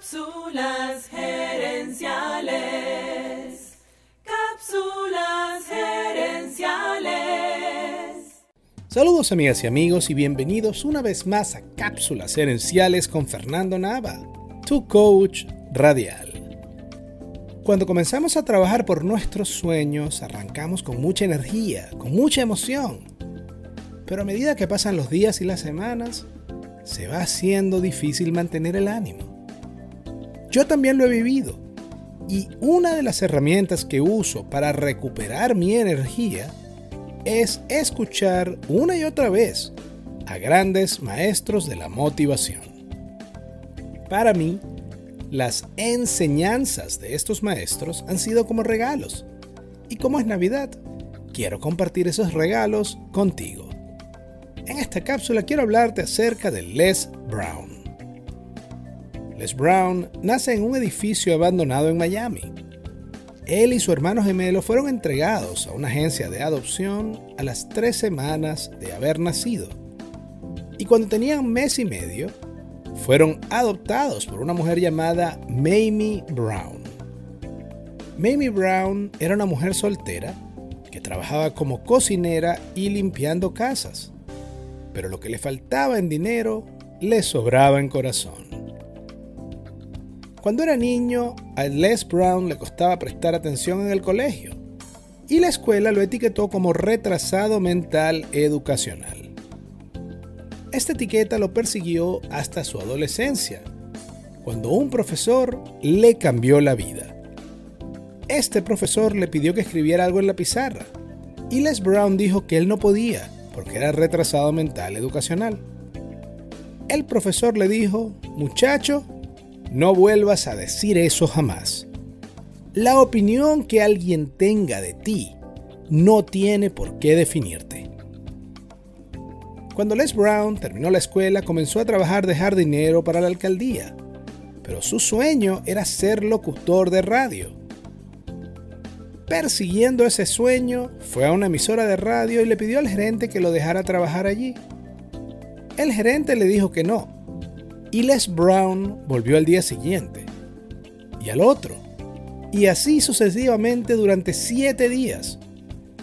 Cápsulas gerenciales. Cápsulas gerenciales. Saludos amigas y amigos y bienvenidos una vez más a Cápsulas gerenciales con Fernando Nava, tu coach radial. Cuando comenzamos a trabajar por nuestros sueños, arrancamos con mucha energía, con mucha emoción. Pero a medida que pasan los días y las semanas, se va haciendo difícil mantener el ánimo. Yo también lo he vivido. Y una de las herramientas que uso para recuperar mi energía es escuchar una y otra vez a grandes maestros de la motivación. Para mí, las enseñanzas de estos maestros han sido como regalos. Y como es Navidad, quiero compartir esos regalos contigo. En esta cápsula quiero hablarte acerca de Les Brown. Les Brown nace en un edificio abandonado en Miami. Él y su hermano gemelo fueron entregados a una agencia de adopción a las tres semanas de haber nacido. Y cuando tenían mes y medio, fueron adoptados por una mujer llamada Mamie Brown. Mamie Brown era una mujer soltera que trabajaba como cocinera y limpiando casas, pero lo que le faltaba en dinero le sobraba en corazón. Cuando era niño, a Les Brown le costaba prestar atención en el colegio y la escuela lo etiquetó como retrasado mental educacional. Esta etiqueta lo persiguió hasta su adolescencia, cuando un profesor le cambió la vida. Este profesor le pidió que escribiera algo en la pizarra y Les Brown dijo que él no podía porque era retrasado mental educacional. El profesor le dijo, muchacho, no vuelvas a decir eso jamás. La opinión que alguien tenga de ti no tiene por qué definirte. Cuando Les Brown terminó la escuela comenzó a trabajar de jardinero para la alcaldía, pero su sueño era ser locutor de radio. Persiguiendo ese sueño, fue a una emisora de radio y le pidió al gerente que lo dejara trabajar allí. El gerente le dijo que no, y Les Brown volvió al día siguiente. Y al otro. Y así sucesivamente durante siete días.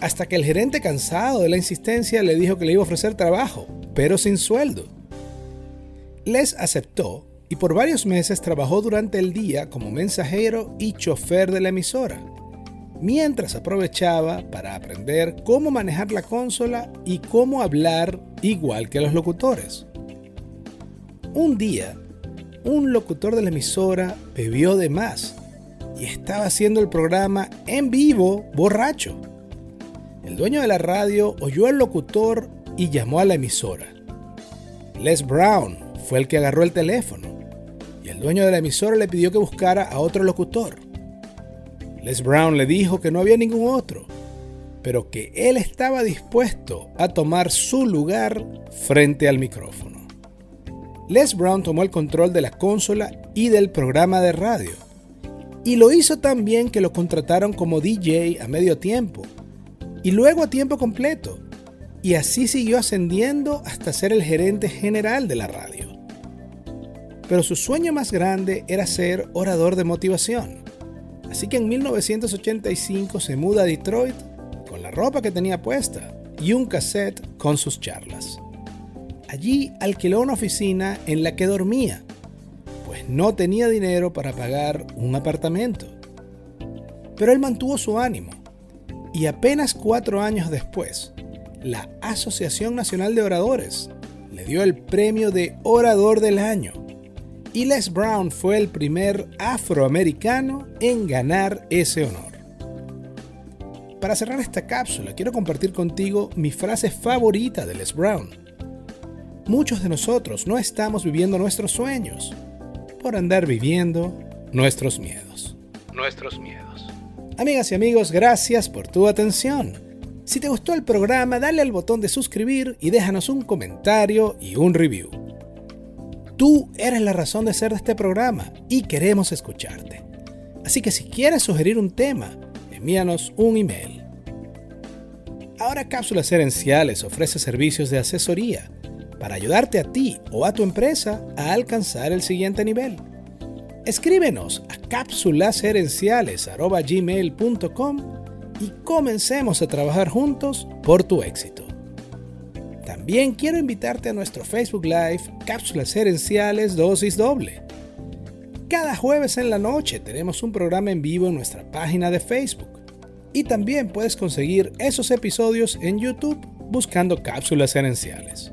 Hasta que el gerente cansado de la insistencia le dijo que le iba a ofrecer trabajo, pero sin sueldo. Les aceptó y por varios meses trabajó durante el día como mensajero y chofer de la emisora, mientras aprovechaba para aprender cómo manejar la consola y cómo hablar igual que los locutores. Un día, un locutor de la emisora bebió de más y estaba haciendo el programa en vivo borracho. El dueño de la radio oyó al locutor y llamó a la emisora. Les Brown fue el que agarró el teléfono y el dueño de la emisora le pidió que buscara a otro locutor. Les Brown le dijo que no había ningún otro, pero que él estaba dispuesto a tomar su lugar frente al micrófono. Les Brown tomó el control de la consola y del programa de radio. Y lo hizo tan bien que lo contrataron como DJ a medio tiempo y luego a tiempo completo. Y así siguió ascendiendo hasta ser el gerente general de la radio. Pero su sueño más grande era ser orador de motivación. Así que en 1985 se muda a Detroit con la ropa que tenía puesta y un cassette con sus charlas. Allí alquiló una oficina en la que dormía, pues no tenía dinero para pagar un apartamento. Pero él mantuvo su ánimo y apenas cuatro años después, la Asociación Nacional de Oradores le dio el premio de Orador del Año y Les Brown fue el primer afroamericano en ganar ese honor. Para cerrar esta cápsula, quiero compartir contigo mi frase favorita de Les Brown muchos de nosotros no estamos viviendo nuestros sueños por andar viviendo nuestros miedos. Nuestros miedos. Amigas y amigos, gracias por tu atención. Si te gustó el programa, dale al botón de suscribir y déjanos un comentario y un review. Tú eres la razón de ser de este programa y queremos escucharte. Así que si quieres sugerir un tema, envíanos un email. Ahora Cápsulas Herenciales ofrece servicios de asesoría para ayudarte a ti o a tu empresa a alcanzar el siguiente nivel. Escríbenos a cápsulaserenciales.gmail.com y comencemos a trabajar juntos por tu éxito. También quiero invitarte a nuestro Facebook Live Cápsulas Herenciales Dosis Doble. Cada jueves en la noche tenemos un programa en vivo en nuestra página de Facebook. Y también puedes conseguir esos episodios en YouTube buscando Cápsulas Herenciales.